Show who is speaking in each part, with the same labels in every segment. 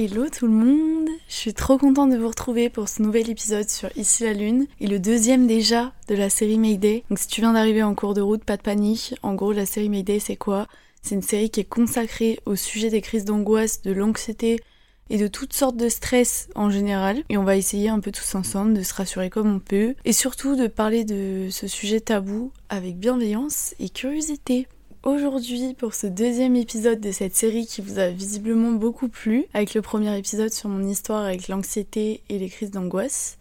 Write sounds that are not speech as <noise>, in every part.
Speaker 1: Hello tout le monde, je suis trop contente de vous retrouver pour ce nouvel épisode sur Ici la Lune et le deuxième déjà de la série Mayday. Donc si tu viens d'arriver en cours de route, pas de panique. En gros, la série Mayday c'est quoi? C'est une série qui est consacrée au sujet des crises d'angoisse, de l'anxiété et de toutes sortes de stress en général. Et on va essayer un peu tous ensemble de se rassurer comme on peut et surtout de parler de ce sujet tabou avec bienveillance et curiosité aujourd'hui pour ce deuxième épisode de cette série qui vous a visiblement beaucoup plu, avec le premier épisode sur mon histoire avec l'anxiété et les crises d'angoisse.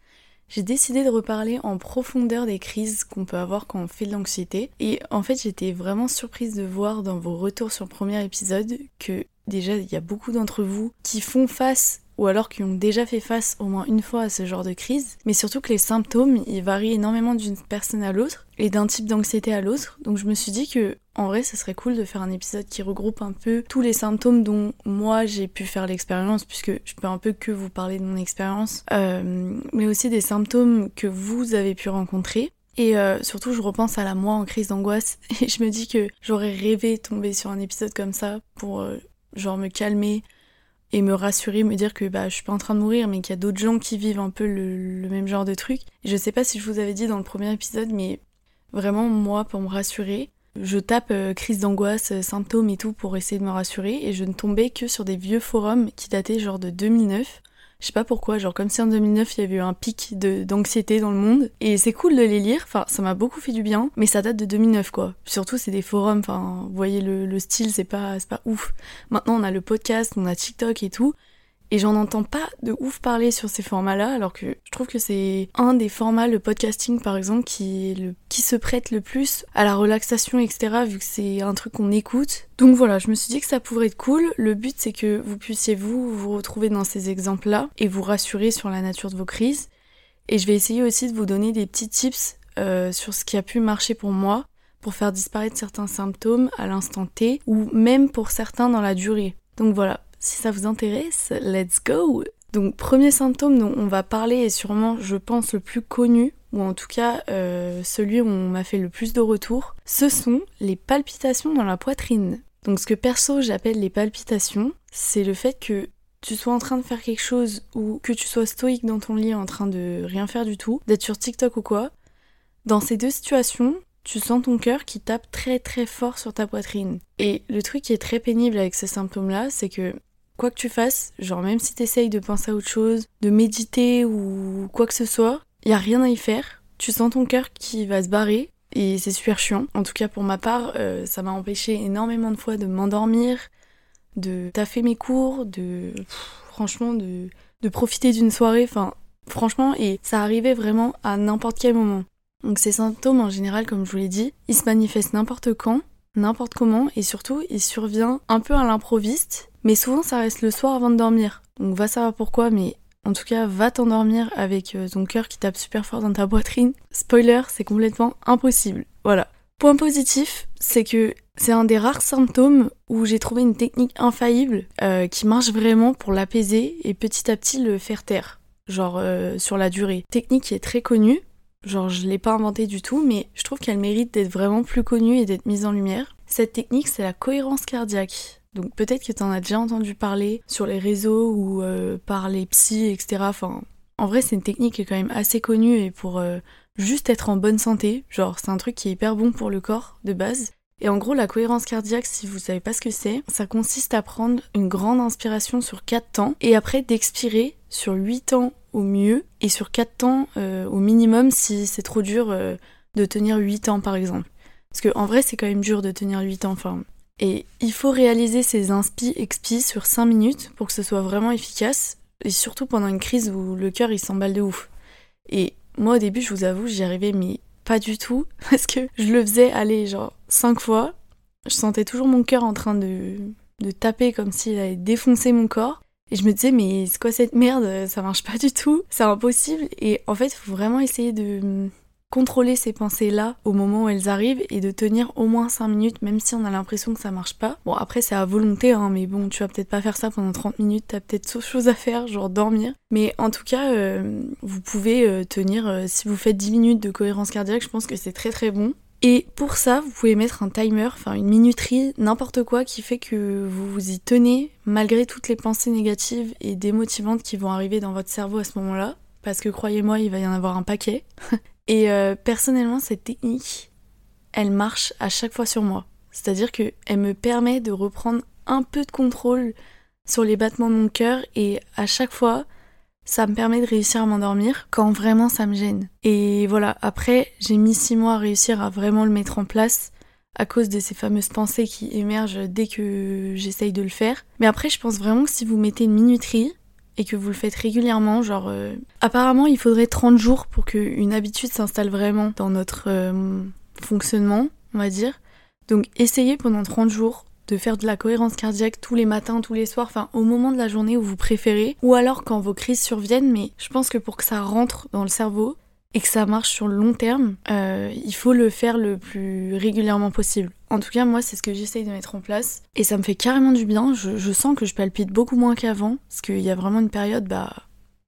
Speaker 1: J'ai décidé de reparler en profondeur des crises qu'on peut avoir quand on fait de l'anxiété. Et en fait, j'étais vraiment surprise de voir dans vos retours sur le premier épisode que déjà, il y a beaucoup d'entre vous qui font face ou alors qui ont déjà fait face au moins une fois à ce genre de crise, mais surtout que les symptômes, ils varient énormément d'une personne à l'autre et d'un type d'anxiété à l'autre. Donc je me suis dit que en vrai, ce serait cool de faire un épisode qui regroupe un peu tous les symptômes dont moi j'ai pu faire l'expérience, puisque je peux un peu que vous parler de mon expérience, euh, mais aussi des symptômes que vous avez pu rencontrer. Et euh, surtout, je repense à la moi en crise d'angoisse <laughs> et je me dis que j'aurais rêvé tomber sur un épisode comme ça pour euh, genre me calmer, et me rassurer, me dire que bah, je suis pas en train de mourir, mais qu'il y a d'autres gens qui vivent un peu le, même genre de truc. Je sais pas si je vous avais dit dans le premier épisode, mais vraiment, moi, pour me rassurer, je tape euh, crise d'angoisse, euh, symptômes et tout pour essayer de me rassurer, et je ne tombais que sur des vieux forums qui dataient genre de 2009, je sais pas pourquoi, genre comme si en 2009 il y avait eu un pic d'anxiété dans le monde. Et c'est cool de les lire, enfin ça m'a beaucoup fait du bien, mais ça date de 2009 quoi. Surtout c'est des forums, enfin vous voyez le, le style c'est pas, pas ouf. Maintenant on a le podcast, on a TikTok et tout. Et j'en entends pas de ouf parler sur ces formats-là, alors que je trouve que c'est un des formats, le podcasting par exemple, qui, se prête le plus à la relaxation, etc., vu que c'est un truc qu'on écoute. Donc voilà, je me suis dit que ça pourrait être cool. Le but c'est que vous puissiez vous vous retrouver dans ces exemples-là et vous rassurer sur la nature de vos crises. Et je vais essayer aussi de vous donner des petits tips euh, sur ce qui a pu marcher pour moi pour faire disparaître certains symptômes à l'instant T ou même pour certains dans la durée. Donc voilà, si ça vous intéresse, let's go Donc premier symptôme dont on va parler est sûrement, je pense, le plus connu, ou en tout cas euh, celui où on m'a fait le plus de retours, ce sont les palpitations dans la poitrine. Donc ce que perso j'appelle les palpitations, c'est le fait que tu sois en train de faire quelque chose ou que tu sois stoïque dans ton lit en train de rien faire du tout, d'être sur TikTok ou quoi. Dans ces deux situations, tu sens ton cœur qui tape très très fort sur ta poitrine. Et le truc qui est très pénible avec ces symptômes-là, c'est que quoi que tu fasses, genre même si t'essayes de penser à autre chose, de méditer ou quoi que ce soit, y a rien à y faire. Tu sens ton cœur qui va se barrer et c'est super chiant. En tout cas pour ma part, euh, ça m'a empêché énormément de fois de m'endormir, de taffer mes cours, de franchement de, de profiter d'une soirée. Enfin franchement et ça arrivait vraiment à n'importe quel moment. Donc ces symptômes en général, comme je vous l'ai dit, ils se manifestent n'importe quand, n'importe comment et surtout ils surviennent un peu à l'improviste mais souvent, ça reste le soir avant de dormir. Donc va savoir pourquoi, mais en tout cas, va t'endormir avec euh, ton cœur qui tape super fort dans ta poitrine. Spoiler, c'est complètement impossible. Voilà. Point positif, c'est que c'est un des rares symptômes où j'ai trouvé une technique infaillible euh, qui marche vraiment pour l'apaiser et petit à petit le faire taire. Genre euh, sur la durée. Technique qui est très connue. Genre je l'ai pas inventée du tout, mais je trouve qu'elle mérite d'être vraiment plus connue et d'être mise en lumière. Cette technique, c'est la cohérence cardiaque. Donc peut-être que tu en as déjà entendu parler sur les réseaux ou euh, par les psys, etc. En vrai, c'est une technique qui est quand même assez connue et pour euh, juste être en bonne santé, genre c'est un truc qui est hyper bon pour le corps de base. Et en gros, la cohérence cardiaque, si vous savez pas ce que c'est, ça consiste à prendre une grande inspiration sur 4 temps et après d'expirer sur 8 temps au mieux et sur 4 temps euh, au minimum si c'est trop dur de tenir 8 ans par exemple. Parce que en vrai, c'est quand même dur de tenir 8 ans. Enfin, et il faut réaliser ces inspi expi sur 5 minutes pour que ce soit vraiment efficace. Et surtout pendant une crise où le cœur il s'emballe de ouf. Et moi au début, je vous avoue, j'y arrivais mais pas du tout. <laughs> Parce que je le faisais aller genre 5 fois. Je sentais toujours mon cœur en train de, de taper comme s'il allait défoncer mon corps. Et je me disais, mais c'est quoi cette merde? Ça marche pas du tout, c'est impossible. Et en fait, il faut vraiment essayer de, contrôler ces pensées-là au moment où elles arrivent et de tenir au moins 5 minutes, même si on a l'impression que ça marche pas. Bon, après, c'est à volonté, hein, mais bon, tu vas peut-être pas faire ça pendant 30 minutes, t'as peut-être autre chose à faire, genre dormir. Mais en tout cas, euh, vous pouvez euh, tenir, euh, si vous faites 10 minutes de cohérence cardiaque, je pense que c'est très très bon. Et pour ça, vous pouvez mettre un timer, enfin une minuterie, n'importe quoi qui fait que vous vous y tenez malgré toutes les pensées négatives et démotivantes qui vont arriver dans votre cerveau à ce moment-là. Parce que croyez-moi, il va y en avoir un paquet. <laughs> et euh, personnellement, cette technique, elle marche à chaque fois sur moi. C'est-à-dire qu'elle me permet de reprendre un peu de contrôle sur les battements de mon cœur et à chaque fois, ça me permet de réussir à m'endormir quand vraiment ça me gêne. Et voilà, après, j'ai mis six mois à réussir à vraiment le mettre en place à cause de ces fameuses pensées qui émergent dès que j'essaye de le faire. Mais après, je pense vraiment que si vous mettez une minuterie et que vous le faites régulièrement, genre... Euh, apparemment, il faudrait 30 jours pour qu'une habitude s'installe vraiment dans notre euh, fonctionnement, on va dire. Donc essayez pendant 30 jours de faire de la cohérence cardiaque tous les matins, tous les soirs, enfin au moment de la journée où vous préférez, ou alors quand vos crises surviennent, mais je pense que pour que ça rentre dans le cerveau et que ça marche sur le long terme, euh, il faut le faire le plus régulièrement possible. En tout cas, moi, c'est ce que j'essaye de mettre en place. Et ça me fait carrément du bien. Je, sens que je palpite beaucoup moins qu'avant. Parce qu'il y a vraiment une période, bah,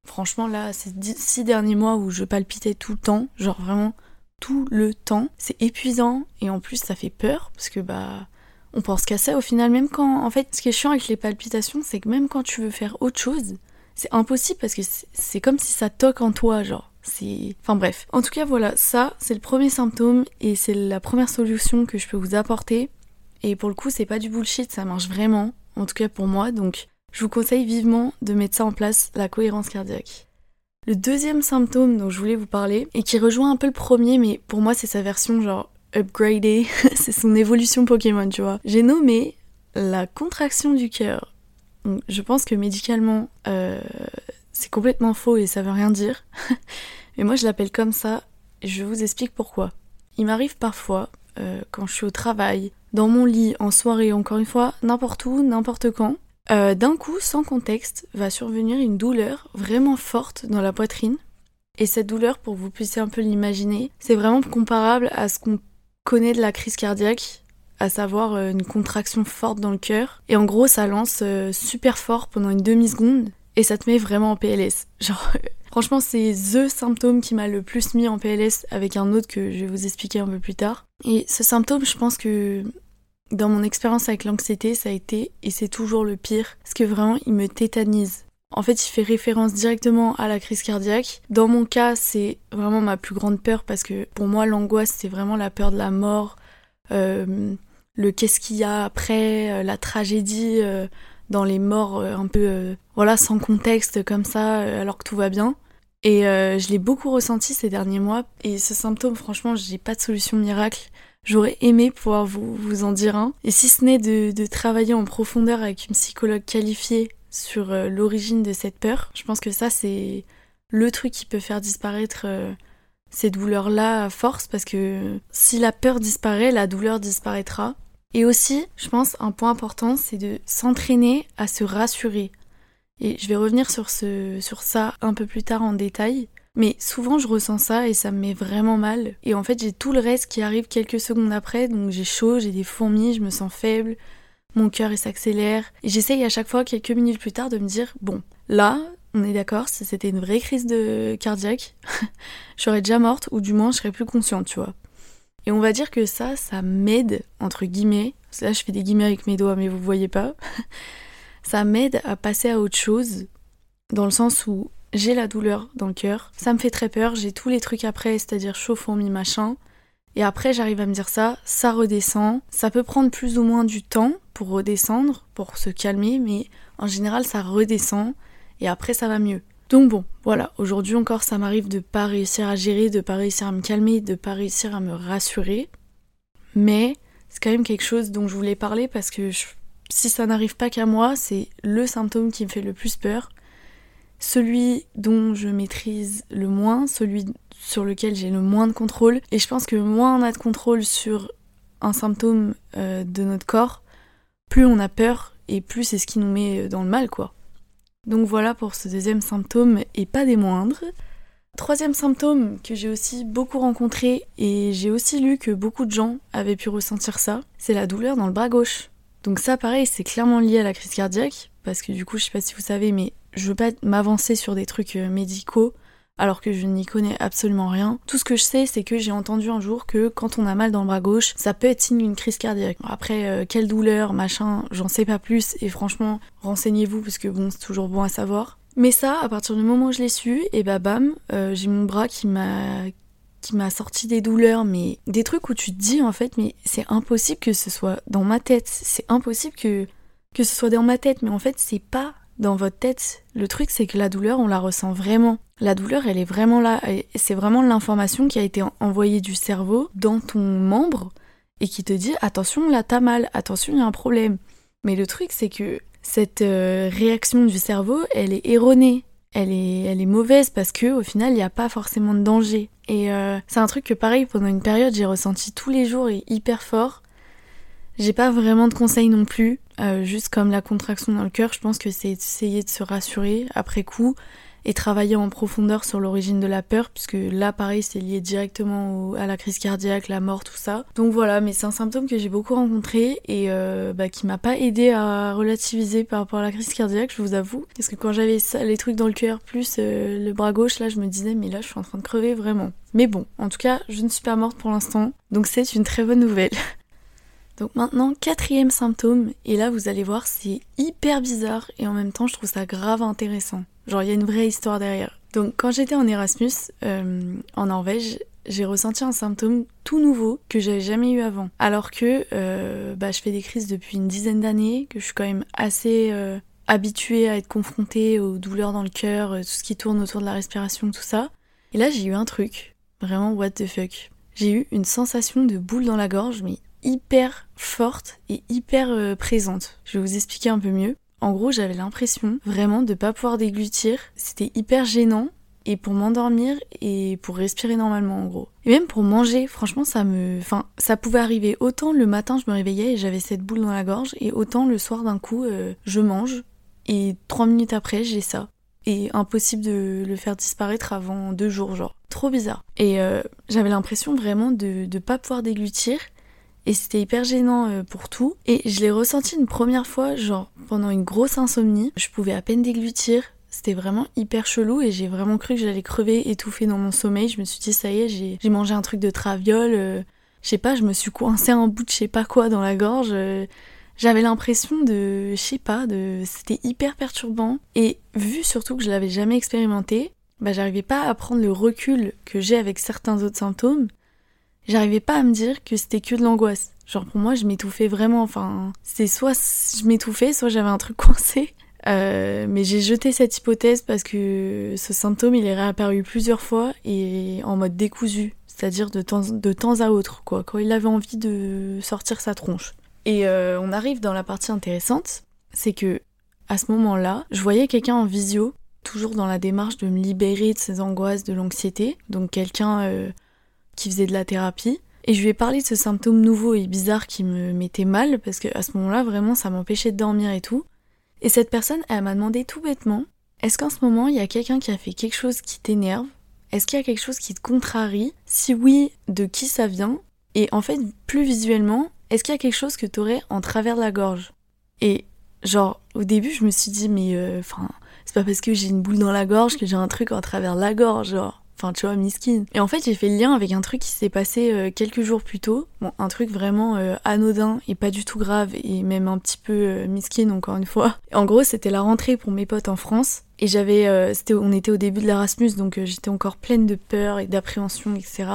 Speaker 1: franchement, là, ces six derniers mois où je palpitais tout le temps. Genre vraiment tout le temps. C'est épuisant. Et en plus, ça fait peur. Parce que, bah, on pense qu'à ça au final, même quand. En fait, ce qui est chiant avec les palpitations, c'est que même quand tu veux faire autre chose, c'est impossible parce que c'est comme si ça toque en toi, genre. Enfin bref. En tout cas, voilà, ça, c'est le premier symptôme et c'est la première solution que je peux vous apporter. Et pour le coup, c'est pas du bullshit, ça marche vraiment. En tout cas pour moi, donc je vous conseille vivement de mettre ça en place, la cohérence cardiaque. Le deuxième symptôme dont je voulais vous parler, et qui rejoint un peu le premier, mais pour moi c'est sa version genre upgradé, <laughs> c'est son évolution Pokémon, tu vois. J'ai nommé la contraction du cœur. Je pense que médicalement, euh, c'est complètement faux et ça veut rien dire. <laughs> Mais moi, je l'appelle comme ça et je vous explique pourquoi. Il m'arrive parfois, euh, quand je suis au travail, dans mon lit, en soirée, encore une fois, n'importe où, n'importe quand, euh, d'un coup, sans contexte, va survenir une douleur vraiment forte dans la poitrine. Et cette douleur, pour que vous puissiez un peu l'imaginer, c'est vraiment comparable à ce qu'on connaît de la crise cardiaque, à savoir euh, une contraction forte dans le cœur. Et en gros, ça lance super fort pendant une demi-seconde et ça te met vraiment en PLS. Genre, <laughs> franchement, c'est THE symptôme qui m'a le plus mis en PLS avec un autre que je vais vous expliquer un peu plus tard. Et ce symptôme, je pense que dans mon expérience avec l'anxiété, ça a été, et c'est toujours le pire, parce que vraiment, il me tétanise. En fait, il fait référence directement à la crise cardiaque. Dans mon cas, c'est vraiment ma plus grande peur parce que pour moi, l'angoisse, c'est vraiment la peur de la mort, euh, le qu'est-ce qu'il y a après, euh, la tragédie euh, dans les morts un peu, voilà, sans contexte comme ça, alors que tout va bien. Et je l'ai beaucoup ressenti ces derniers mois. Et ce symptôme, franchement, j'ai pas de solution miracle. J'aurais aimé pouvoir vous, en dire un. Et si ce n'est de, de travailler en profondeur avec une psychologue qualifiée sur euh, l'origine de cette peur. Je pense que ça, c'est le truc qui peut faire disparaître euh, ces douleurs-là à force, parce que si la peur disparaît, la douleur disparaîtra. Et aussi, je pense, un point important, c'est de s'entraîner à se rassurer. Et je vais revenir sur, ce, sur ça un peu plus tard en détail. Mais souvent je ressens ça et ça me met vraiment mal. Et en fait j'ai tout le reste qui arrive quelques secondes après, donc j'ai chaud, j'ai des fourmis, je me sens faible, mon cœur s'accélère. Et j'essaye à chaque fois, quelques minutes plus tard, de me dire bon, là, on est d'accord, si c'était une vraie crise de cardiaque, <laughs> je serais déjà morte ou du moins je serais plus consciente, tu vois. Et on va dire que ça, ça m'aide, entre guillemets, là je fais des guillemets avec mes doigts mais vous voyez pas, <laughs> ça m'aide à passer à autre chose, dans le sens où j'ai la douleur dans le cœur, ça me fait très peur, j'ai tous les trucs après, c'est-à-dire chaud, fourmi, machin, et après, j'arrive à me dire ça, ça redescend. Ça peut prendre plus ou moins du temps pour redescendre, pour se calmer, mais en général, ça redescend. Et après, ça va mieux. Donc bon, voilà, aujourd'hui encore, ça m'arrive de pas réussir à gérer, de pas réussir à me calmer, de pas réussir à me rassurer. Mais c'est quand même quelque chose dont je voulais parler parce que si ça n'arrive pas qu'à moi, c'est le symptôme qui me fait le plus peur celui dont je maîtrise le moins, celui sur lequel j'ai le moins de contrôle. Et je pense que moins on a de contrôle sur un symptôme euh, de notre corps, plus on a peur et plus c'est ce qui nous met dans le mal, quoi. Donc voilà pour ce deuxième symptôme et pas des moindres. Troisième symptôme que j'ai aussi beaucoup rencontré et j'ai aussi lu que beaucoup de gens avaient pu ressentir ça, c'est la douleur dans le bras gauche. Donc ça pareil, c'est clairement lié à la crise cardiaque parce que du coup, je sais pas si vous savez mais je veux pas m'avancer sur des trucs euh, médicaux. Alors que je n'y connais absolument rien. Tout ce que je sais, c'est que j'ai entendu un jour que quand on a mal dans le bras gauche, ça peut être signe d'une crise cardiaque. Après, euh, quelle douleur, machin, j'en sais pas plus, et franchement, renseignez-vous, parce que bon, c'est toujours bon à savoir. Mais ça, à partir du moment où je l'ai su, et bah bam, euh, j'ai mon bras qui m'a qui m'a sorti des douleurs, mais des trucs où tu te dis en fait, mais c'est impossible que ce soit dans ma tête, c'est impossible que que ce soit dans ma tête, mais en fait c'est pas dans votre tête. Le truc c'est que la douleur on la ressent vraiment. La douleur elle est vraiment là, c'est vraiment l'information qui a été envoyée du cerveau dans ton membre et qui te dit attention là t'as mal, attention il y a un problème. Mais le truc c'est que cette euh, réaction du cerveau elle est erronée elle est, elle est mauvaise parce que au final il n'y a pas forcément de danger. Et euh, c'est un truc que pareil pendant une période j'ai ressenti tous les jours et hyper fort. J'ai pas vraiment de conseils non plus, euh, juste comme la contraction dans le cœur, je pense que c'est essayer de se rassurer après coup et travailler en profondeur sur l'origine de la peur, puisque là, pareil, c'est lié directement à la crise cardiaque, la mort, tout ça. Donc voilà, mais c'est un symptôme que j'ai beaucoup rencontré et euh, bah, qui m'a pas aidé à relativiser par rapport à la crise cardiaque, je vous avoue. Parce que quand j'avais les trucs dans le cœur, plus euh, le bras gauche, là, je me disais, mais là, je suis en train de crever vraiment. Mais bon, en tout cas, je ne suis pas morte pour l'instant, donc c'est une très bonne nouvelle. <laughs> Donc maintenant, quatrième symptôme, et là vous allez voir, c'est hyper bizarre et en même temps je trouve ça grave intéressant. Genre, il y a une vraie histoire derrière. Donc, quand j'étais en Erasmus, euh, en Norvège, j'ai ressenti un symptôme tout nouveau que j'avais jamais eu avant. Alors que euh, bah, je fais des crises depuis une dizaine d'années, que je suis quand même assez euh, habituée à être confrontée aux douleurs dans le cœur, tout ce qui tourne autour de la respiration, tout ça. Et là, j'ai eu un truc, vraiment what the fuck. J'ai eu une sensation de boule dans la gorge, mais hyper forte et hyper présente. Je vais vous expliquer un peu mieux. En gros, j'avais l'impression vraiment de pas pouvoir déglutir. C'était hyper gênant. Et pour m'endormir et pour respirer normalement en gros. Et même pour manger, franchement ça me... Enfin, ça pouvait arriver autant le matin je me réveillais et j'avais cette boule dans la gorge et autant le soir d'un coup euh, je mange et trois minutes après j'ai ça. Et impossible de le faire disparaître avant deux jours genre. Trop bizarre. Et euh, j'avais l'impression vraiment de ne pas pouvoir déglutir et c'était hyper gênant euh, pour tout. Et je l'ai ressenti une première fois, genre pendant une grosse insomnie. Je pouvais à peine déglutir. C'était vraiment hyper chelou et j'ai vraiment cru que j'allais crever étouffée dans mon sommeil. Je me suis dit, ça y est, j'ai mangé un truc de traviole. Euh, je sais pas, je me suis coincé un bout de je sais pas quoi dans la gorge. Euh, j'avais l'impression de, je sais pas, de, c'était hyper perturbant. Et vu surtout que je l'avais jamais expérimenté, bah j'arrivais pas à prendre le recul que j'ai avec certains autres symptômes j'arrivais pas à me dire que c'était que de l'angoisse. Genre pour moi, je m'étouffais vraiment. Enfin, c'est soit je m'étouffais, soit j'avais un truc <laughs> coincé. Euh, mais j'ai jeté cette hypothèse parce que ce symptôme, il est réapparu plusieurs fois et en mode décousu, c'est-à-dire de temps, de temps à autre, quoi, quand il avait envie de sortir sa tronche. Et euh, on arrive dans la partie intéressante, c'est que à ce moment-là, je voyais quelqu'un en visio, toujours dans la démarche de me libérer de ces angoisses, de l'anxiété, donc quelqu'un euh, qui faisait de la thérapie. Et je lui ai parlé de ce symptôme nouveau et bizarre qui me mettait mal, parce qu'à ce moment-là, vraiment, ça m'empêchait de dormir et tout. Et cette personne, elle m'a demandé tout bêtement, est-ce qu'en ce moment, il y a quelqu'un qui a fait quelque chose qui t'énerve? Est-ce qu'il y a quelque chose qui te contrarie? Si oui, de qui ça vient? Et en fait, plus visuellement, est-ce qu'il y a quelque chose que t'aurais en travers la gorge? Et genre, au début, je me suis dit, mais euh, enfin, c'est pas parce que j'ai une boule dans la gorge que j'ai un truc en travers de la gorge, genre. Enfin, tu vois, miskin. Et en fait, j'ai fait le lien avec un truc qui s'est passé euh, quelques jours plus tôt. Bon, un truc vraiment euh, anodin et pas du tout grave et même un petit peu euh, encore une fois. En gros, c'était la rentrée pour mes potes en France. Et j'avais, c'était, on était au début de l'Erasmus, donc j'étais encore pleine de peur et d'appréhension, etc.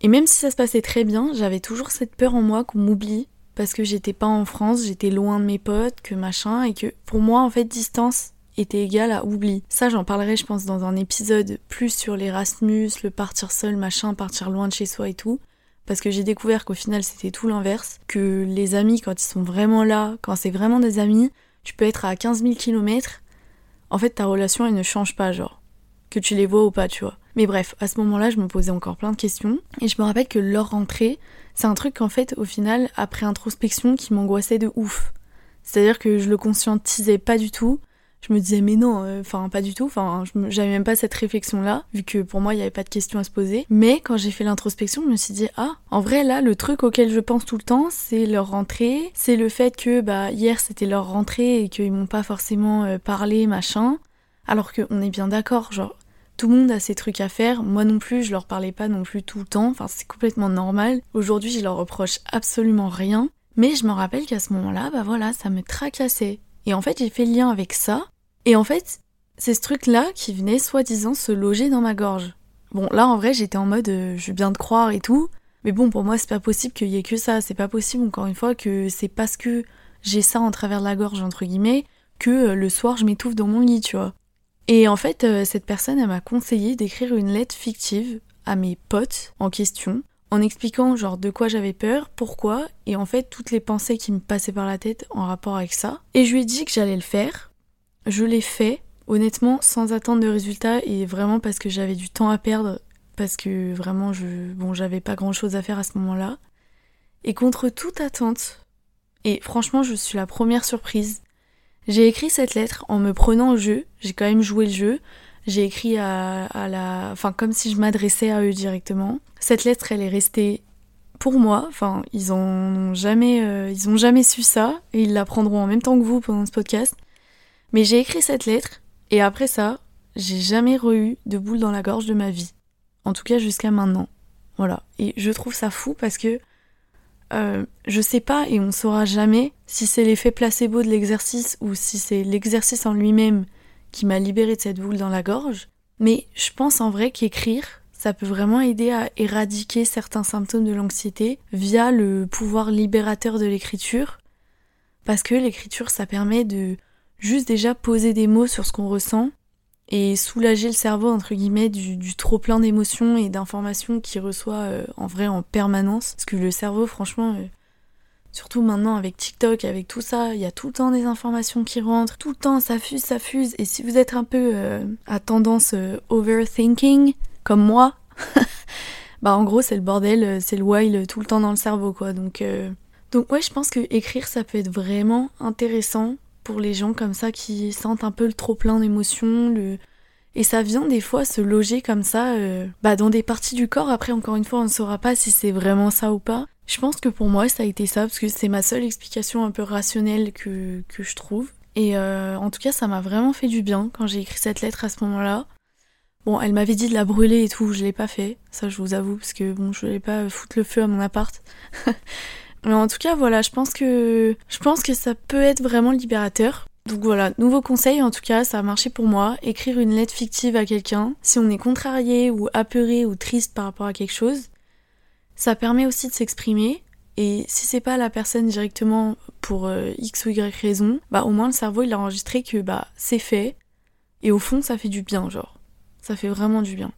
Speaker 1: Et même si ça se passait très bien, j'avais toujours cette peur en moi qu'on m'oublie parce que j'étais pas en France, j'étais loin de mes potes, que machin, et que pour moi, en fait, distance, était égal à oubli. Ça, j'en parlerai, je pense, dans un épisode plus sur l'Erasmus, le partir seul, machin, partir loin de chez soi et tout. Parce que j'ai découvert qu'au final, c'était tout l'inverse. Que les amis, quand ils sont vraiment là, quand c'est vraiment des amis, tu peux être à 15 000 km. En fait, ta relation, elle ne change pas, genre. Que tu les vois ou pas, tu vois. Mais bref, à ce moment-là, je me posais encore plein de questions. Et je me rappelle que leur rentrée, c'est un truc qu'en fait, au final, après introspection, qui m'angoissait de ouf. C'est-à-dire que je le conscientisais pas du tout je me disais mais non, enfin pas du tout, enfin j'avais même pas cette réflexion là, vu que pour moi il n'y avait pas de questions à se poser. Mais quand j'ai fait l'introspection, je me suis dit ah, en vrai là le truc auquel je pense tout le temps, c'est leur rentrée, c'est le fait que bah hier c'était leur rentrée et qu'ils m'ont pas forcément euh, parlé machin, alors qu'on est bien d'accord, genre Tout le monde a ses trucs à faire, moi non plus, je leur parlais pas non plus tout le temps, enfin c'est complètement normal. Aujourd'hui, je leur reproche absolument rien, mais je me rappelle qu'à ce moment-là, bah voilà, ça me tracassait. Et en fait, j'ai fait le lien avec ça, et en fait, c'est ce truc-là qui venait soi-disant se loger dans ma gorge. Bon, là en vrai, j'étais en mode euh, je bien te croire et tout, mais bon, pour moi, c'est pas possible qu'il y ait que ça, c'est pas possible encore une fois que c'est parce que j'ai ça en travers de la gorge, entre guillemets, que euh, le soir je m'étouffe dans mon lit, tu vois. Et en fait, euh, cette personne, elle m'a conseillé d'écrire une lettre fictive à mes potes en question, en expliquant genre de quoi j'avais peur, pourquoi, et en fait toutes les pensées qui me passaient par la tête en rapport avec ça. Et je lui ai dit que j'allais le faire. Je l'ai fait, honnêtement, sans attendre de résultat, et vraiment parce que j'avais du temps à perdre, parce que vraiment, je, bon, j'avais pas grand chose à faire à ce moment-là. Et contre toute attente, et franchement, je suis la première surprise, j'ai écrit cette lettre en me prenant au jeu, j'ai quand même joué le jeu, j'ai écrit à, la... Enfin, comme si je m'adressais à eux directement. Cette lettre, elle est restée pour moi, enfin, ils ont jamais, euh, ils jamais su ça, et ils l'apprendront en même temps que vous pendant ce podcast. Mais j'ai écrit cette lettre, et après ça, j'ai jamais re-eu de boule dans la gorge de ma vie. En tout cas, jusqu'à maintenant. Voilà. Et je trouve ça fou parce que euh, je sais pas et on saura jamais si c'est l'effet placebo de l'exercice ou si c'est l'exercice en lui-même qui m'a libéré de cette boule dans la gorge. Mais je pense en vrai qu'écrire, ça peut vraiment aider à éradiquer certains symptômes de l'anxiété via le pouvoir libérateur de l'écriture. Parce que l'écriture, ça permet de juste déjà poser des mots sur ce qu'on ressent et soulager le cerveau entre guillemets du, trop plein d'émotions et d'informations qu'il reçoit euh, en vrai en permanence. Parce que le cerveau franchement euh, surtout maintenant avec TikTok avec tout ça il y a tout le temps des informations qui rentrent tout le temps ça fuse ça fuse. Et si vous êtes un peu euh, à tendance overthinking comme moi <laughs> bah en gros c'est le bordel c'est le wild tout le temps dans le cerveau quoi. Donc donc ouais je pense que écrire ça peut être vraiment intéressant pour les gens comme ça qui sentent un peu le trop plein d'émotions, le... et ça vient des fois se loger comme ça euh, bah dans des parties du corps. Après, encore une fois, on ne saura pas si c'est vraiment ça ou pas. Je pense que pour moi, ça a été ça, parce que c'est ma seule explication un peu rationnelle que, je trouve. Et euh, en tout cas, ça m'a vraiment fait du bien quand j'ai écrit cette lettre à ce moment-là. Bon, elle m'avait dit de la brûler et tout, je l'ai pas fait, ça je vous avoue, parce que bon, je voulais pas foutre le feu à mon appart. <laughs> Mais en tout cas, voilà, je pense que je pense que ça peut être vraiment libérateur. Donc voilà, nouveau conseil en tout cas, ça a marché pour moi. Écrire une lettre fictive à quelqu'un, si on est contrarié ou apeuré ou triste par rapport à quelque chose, ça permet aussi de s'exprimer. Et si c'est pas la personne directement pour euh, X ou Y raison, bah au moins le cerveau il a enregistré que bah c'est fait. Et au fond ça fait du bien, genre. Ça fait vraiment du bien.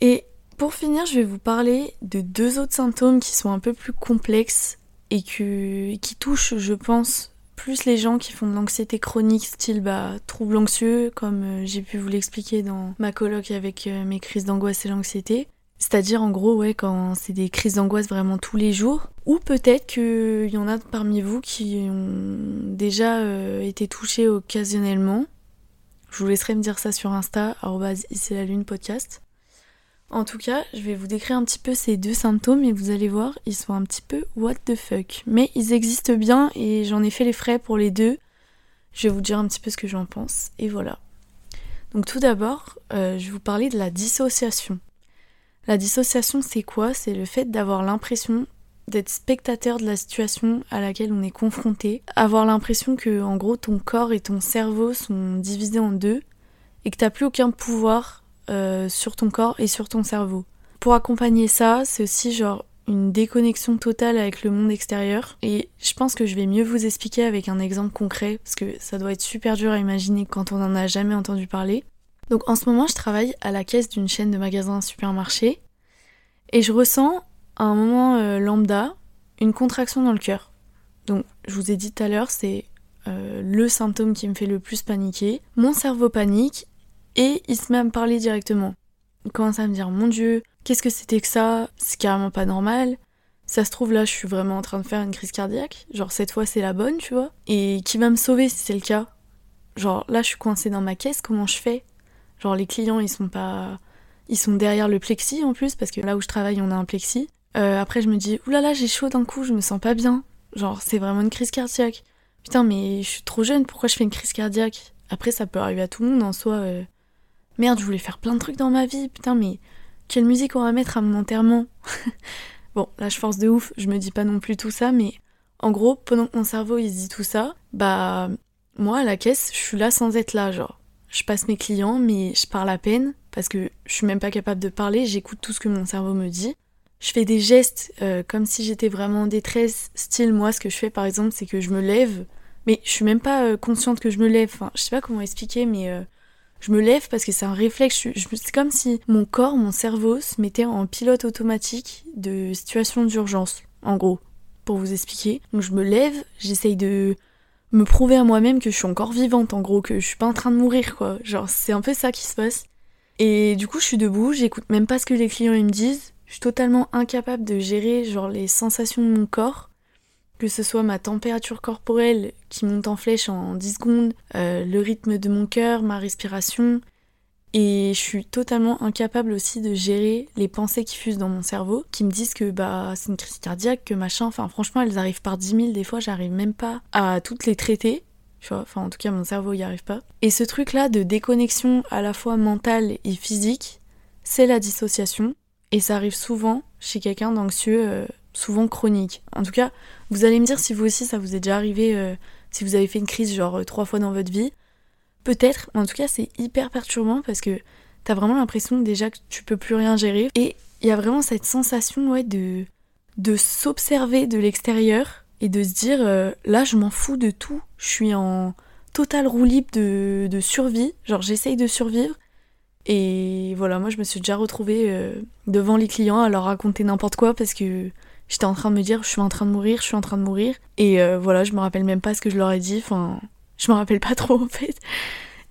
Speaker 1: Et pour finir, je vais vous parler de deux autres symptômes qui sont un peu plus complexes et qui touche, je pense, plus les gens qui font de l'anxiété chronique, style bah, trouble anxieux, comme euh, j'ai pu vous l'expliquer dans ma colloque avec euh, mes crises d'angoisse et l'anxiété. C'est-à-dire en gros, ouais, quand c'est des crises d'angoisse vraiment tous les jours. Ou peut-être qu'il y en a parmi vous qui ont déjà euh, été touchés occasionnellement. Je vous laisserai me dire ça sur Insta, ici la lune podcast. En tout cas, je vais vous décrire un petit peu ces deux symptômes et vous allez voir, ils sont un petit peu what the fuck. Mais ils existent bien et j'en ai fait les frais pour les deux. Je vais vous dire un petit peu ce que j'en pense et voilà. Donc tout d'abord, euh, je vais vous parler de la dissociation. La dissociation, c'est quoi? C'est le fait d'avoir l'impression d'être spectateur de la situation à laquelle on est confronté, avoir l'impression que en gros ton corps et ton cerveau sont divisés en deux et que t'as plus aucun pouvoir euh, sur ton corps et sur ton cerveau. Pour accompagner ça, c'est aussi genre une déconnexion totale avec le monde extérieur. Et je pense que je vais mieux vous expliquer avec un exemple concret, parce que ça doit être super dur à imaginer quand on n'en a jamais entendu parler. Donc en ce moment, je travaille à la caisse d'une chaîne de magasins supermarché, et je ressens à un moment euh, lambda une contraction dans le cœur. Donc je vous ai dit tout à l'heure, c'est euh, le symptôme qui me fait le plus paniquer. Mon cerveau panique et il se met à me parler directement. Il commence à me dire Mon Dieu, qu'est-ce que c'était que ça? C'est carrément pas normal. Ça se trouve là, je suis vraiment en train de faire une crise cardiaque. Genre cette fois, c'est la bonne, tu vois. Et qui va me sauver si c'est le cas? Genre là, je suis coincée dans ma caisse, comment je fais? Genre les clients, ils sont pas. Ils sont derrière le plexi en plus, parce que là où je travaille, on a un plexi. Euh, après, je me dis Oulala, j'ai chaud d'un coup, je me sens pas bien. Genre, c'est vraiment une crise cardiaque. Putain, mais je suis trop jeune, pourquoi je fais une crise cardiaque? Après, ça peut arriver à tout le monde en soi. Euh merde, je voulais faire plein de trucs dans ma vie, putain, mais quelle musique on va mettre à mon enterrement <laughs> Bon, là je force de ouf, je me dis pas non plus tout ça, mais en gros, pendant que mon cerveau il se dit tout ça, bah moi à la caisse, je suis là sans être là, genre. Je passe mes clients, mais je parle à peine, parce que je suis même pas capable de parler, j'écoute tout ce que mon cerveau me dit. Je fais des gestes euh, comme si j'étais vraiment en détresse, style moi ce que je fais par exemple c'est que je me lève, mais je suis même pas euh, consciente que je me lève, enfin je sais pas comment expliquer mais euh, je me lève parce que c'est un réflexe, c'est comme si mon corps, mon cerveau se mettait en pilote automatique de situation d'urgence, en gros, pour vous expliquer. Donc je me lève, j'essaye de me prouver à moi-même que je suis encore vivante, en gros, que je suis pas en train de mourir, quoi. Genre, c'est un peu ça qui se passe. Et du coup, je suis debout, j'écoute même pas ce que les clients ils me disent. Je suis totalement incapable de gérer genre les sensations de mon corps, que ce soit ma température corporelle qui monte en flèche en 10 secondes, euh, le rythme de mon cœur, ma respiration. Et je suis totalement incapable aussi de gérer les pensées qui fusent dans mon cerveau, qui me disent que bah c'est une crise cardiaque, que machin. Enfin franchement, elles arrivent par 10 000, des fois j'arrive même pas à toutes les traiter. Tu vois, enfin en tout cas mon cerveau y arrive pas. Et ce truc là de déconnexion à la fois mentale et physique, c'est la dissociation. Et ça arrive souvent chez quelqu'un d'anxieux, euh, souvent chronique. En tout cas, vous allez me dire si vous aussi ça vous est déjà arrivé, euh, si vous avez fait une crise genre euh, trois fois dans votre vie. Peut-être, en tout cas c'est hyper perturbant parce que t'as vraiment l'impression déjà que tu peux plus rien gérer. Et il y a vraiment cette sensation ouais, de, de s'observer de l'extérieur et de se dire là je m'en fous de tout, je suis en total roue libre de, de survie, genre j'essaye de survivre et voilà, moi je me suis déjà retrouvée euh, devant les clients à leur raconter n'importe quoi parce que j'étais en train de me dire je suis en train de mourir, je suis en train de mourir. Et euh, voilà, je me rappelle même pas ce que je leur ai dit, enfin, je me rappelle pas trop en fait.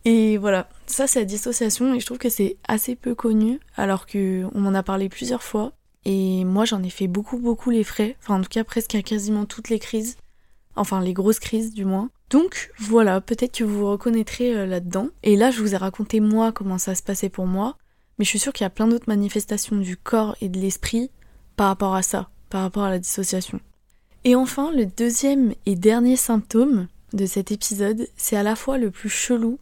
Speaker 1: Et voilà, ça c'est la dissociation et je trouve que c'est assez peu connu alors que on m'en a parlé plusieurs fois. Et moi j'en ai fait beaucoup beaucoup les frais, enfin en tout cas presque à quasiment toutes les crises, enfin les grosses crises du moins. Donc voilà, peut-être que vous vous reconnaîtrez euh, là-dedans. Et là, je vous ai raconté moi comment ça se passait pour moi, mais je suis sûre qu'il y a plein d'autres manifestations du corps et de l'esprit par rapport à ça, rapport à la dissociation. Et enfin, le deuxième et dernier symptôme de cet épisode, c'est à la fois le plus chelou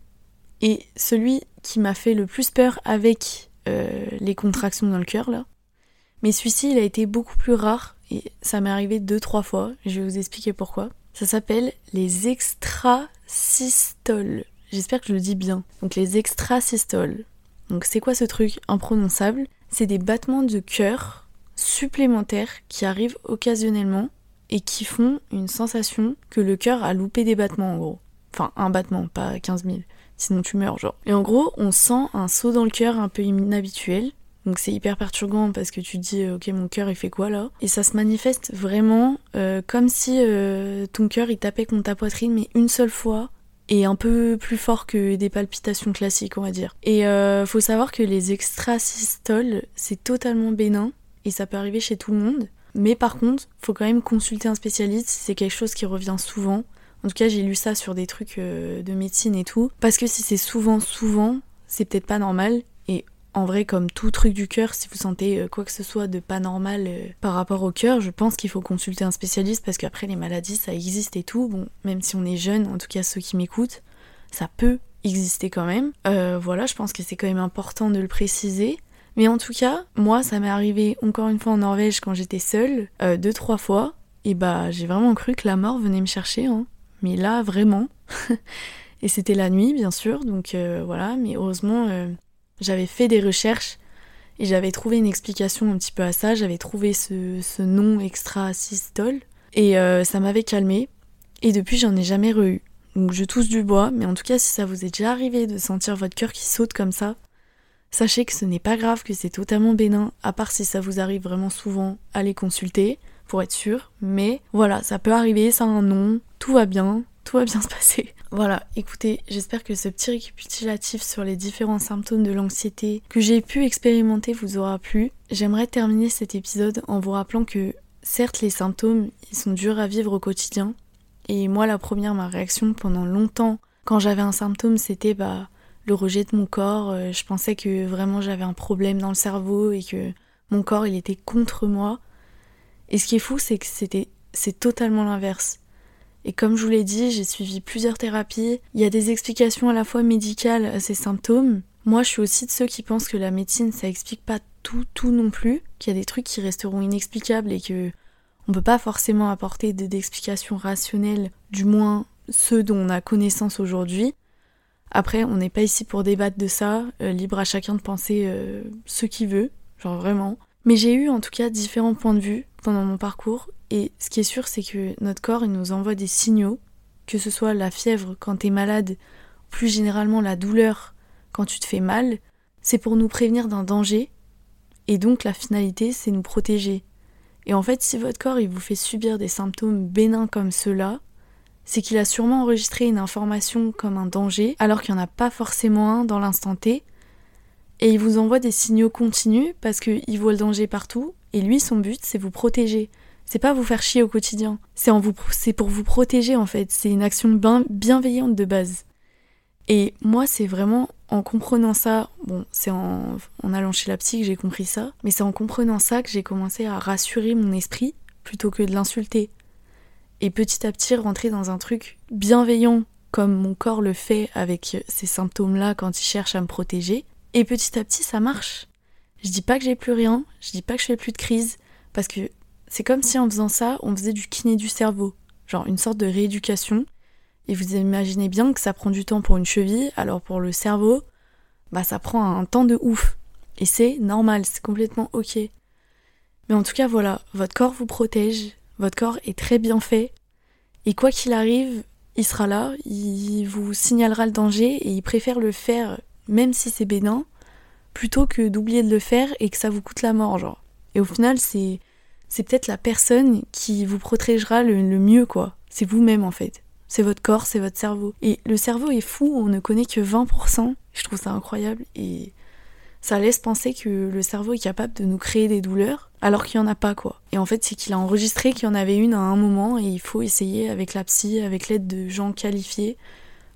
Speaker 1: et celui qui m'a fait le plus peur avec euh, les contractions dans le cœur là. Mais celui-ci, il a été beaucoup plus rare et ça m'est arrivé deux trois fois. Je vais vous expliquer pourquoi. Ça s'appelle les extrasystoles. J'espère que je le dis bien. Donc les extrasystoles. Donc c'est quoi ce truc imprononçable C'est des battements de cœur supplémentaires qui arrivent occasionnellement et qui font une sensation que le cœur a loupé des battements en gros. Enfin un battement, pas 15 000. Sinon tu meurs genre. Et en gros on sent un saut dans le cœur un peu inhabituel donc c'est hyper perturbant parce que tu te dis ok mon cœur il fait quoi là? Et ça se manifeste vraiment euh, comme si euh, ton cœur il tapait contre ta poitrine mais une seule fois et un peu plus fort que des palpitations classiques on va dire. Et euh, faut savoir que les extrasystoles c'est totalement bénin et ça peut arriver chez tout le monde. Mais par contre faut quand même consulter un spécialiste si c'est quelque chose qui revient souvent. En tout cas j'ai lu ça sur des trucs de médecine et tout. Parce que si c'est souvent souvent c'est peut-être pas normal en vrai, comme tout truc du cœur, si vous sentez euh, quoi que ce soit de pas normal euh, par rapport au cœur, je pense qu'il faut consulter un spécialiste parce qu'après les maladies ça existe et tout. Bon, même si on est jeune, en tout cas ceux qui m'écoutent, ça peut exister quand même. Euh, voilà, je pense que c'est quand même important de le préciser. Mais en tout cas, moi, ça m'est arrivé encore une fois en Norvège quand j'étais seule, deux trois fois. Et bah, j'ai vraiment cru que la mort venait me chercher. Hein. Mais là, vraiment. <laughs> et c'était la nuit, bien sûr. Donc voilà. Mais heureusement, j'avais fait des recherches et j'avais trouvé une explication un petit peu à ça. J'avais trouvé ce, nom extra-systole et euh, ça m'avait calmé. Et depuis, j'en ai jamais re Donc je tousse du bois, mais en tout cas, si ça vous est déjà arrivé de sentir votre cœur qui saute comme ça, sachez que ce n'est pas grave, que c'est totalement bénin, à part si ça vous arrive vraiment souvent, allez consulter pour être sûr. Mais voilà, ça peut arriver, ça a un nom, tout va bien, tout va bien <laughs> se passer. Voilà, écoutez, j'espère que ce petit récapitulatif sur les différents symptômes de l'anxiété que j'ai pu expérimenter vous aura plu. J'aimerais terminer cet épisode en vous rappelant que certes les symptômes, ils sont durs à vivre au quotidien. Et moi la première, ma réaction pendant longtemps, quand j'avais un symptôme, c'était bah le rejet de mon corps. Euh, je pensais que vraiment j'avais un problème dans le cerveau et que mon corps il était contre moi. Et ce qui est fou, c'est que c'était c'est totalement l'inverse. Et comme je vous l'ai dit, j'ai suivi plusieurs thérapies. Il y a des explications à la fois médicales à ces symptômes, Moi, je suis aussi de ceux qui pensent que la médecine, ça explique pas tout, tout non plus, qu'il y a des trucs qui resteront inexplicables et que on peut pas forcément apporter d'explications rationnelles, du moins ceux dont on a connaissance aujourd'hui. Après, on n'est pas ici pour débattre de ça, euh, libre à chacun de penser euh, ce qu'il veut, genre vraiment. Mais j'ai eu en tout cas différents points de vue pendant mon parcours, et ce qui est sûr, c'est que notre corps, il nous envoie des signaux, que ce soit la fièvre quand t'es malade, plus généralement la douleur quand tu te fais mal, c'est pour nous prévenir d'un danger, et donc la finalité, c'est nous protéger. Et en fait, si votre corps, il vous fait subir des symptômes bénins comme ceux-là, c'est qu'il a sûrement enregistré une information comme un danger, alors qu'il n'y en a pas forcément un dans l'instant T, et il vous envoie des signaux continus parce qu'il voit le danger partout, et lui, son but, c'est vous protéger. C'est pas vous faire chier au quotidien, c'est pour vous protéger en fait, c'est une action bienveillante de base. Et moi, c'est vraiment en comprenant ça, bon, c'est en, en allant chez la psy que j'ai compris ça, mais c'est en comprenant ça que j'ai commencé à rassurer mon esprit plutôt que de l'insulter et petit à petit rentrer dans un truc bienveillant comme mon corps le fait avec ces symptômes-là quand il cherche à me protéger. Et petit à petit, ça marche. Je dis pas que j'ai plus rien, je dis pas que je fais plus de crise, parce que c'est comme si en faisant ça, on faisait du kiné du cerveau, genre une sorte de rééducation. Et vous imaginez bien que ça prend du temps pour une cheville, alors pour le cerveau, bah ça prend un temps de ouf. Et c'est normal, c'est complètement ok. Mais en tout cas, voilà, votre corps vous protège, votre corps est très bien fait. Et quoi qu'il arrive, il sera là, il vous signalera le danger et il préfère le faire même si c'est bénin, plutôt que d'oublier de le faire et que ça vous coûte la mort, genre. Et au final, c'est c'est peut-être la personne qui vous protégera le, le mieux, quoi. C'est vous-même, en fait. C'est votre corps, c'est votre cerveau. Et le cerveau est fou, on ne connaît que 20%. Je trouve ça incroyable. Et ça laisse penser que le cerveau est capable de nous créer des douleurs alors qu'il n'y en a pas quoi. Et en fait c'est qu'il a enregistré qu'il y en avait une à un moment et il faut essayer avec la psy, avec l'aide de gens qualifiés,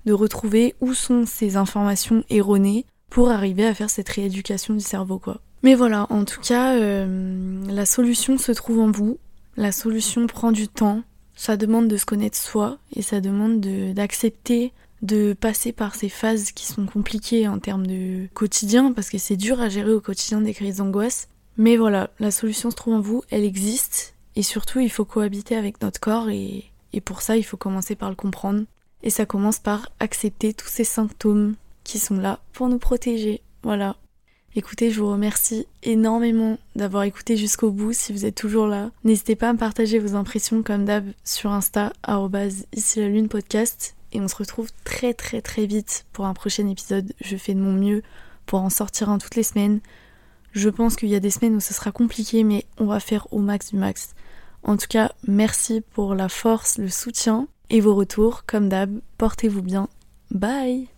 Speaker 1: de retrouver où sont ces informations erronées pour arriver à faire cette rééducation du cerveau quoi. Mais voilà, en tout cas, euh, la solution se trouve en vous. La solution prend du temps. Ça demande de se connaître soi et ça demande d'accepter de passer par ces phases qui sont compliquées en termes de quotidien, parce que c'est dur à gérer au quotidien des crises d'angoisse. Mais voilà, la solution se trouve en vous, elle existe, et surtout il faut cohabiter avec notre corps, et, et pour ça il faut commencer par le comprendre. Et ça commence par accepter tous ces symptômes qui sont là pour nous protéger. Voilà. Écoutez, je vous remercie énormément d'avoir écouté jusqu'au bout si vous êtes toujours là. N'hésitez pas à me partager vos impressions comme d'hab sur Insta, ici la lune podcast et on se retrouve très très très vite pour un prochain épisode. Je fais de mon mieux pour en sortir un toutes les semaines. Je pense qu'il y a des semaines où ce sera compliqué, mais on va faire au max du max. En tout cas, merci pour la force, le soutien et vos retours. Comme d'hab, portez-vous bien. Bye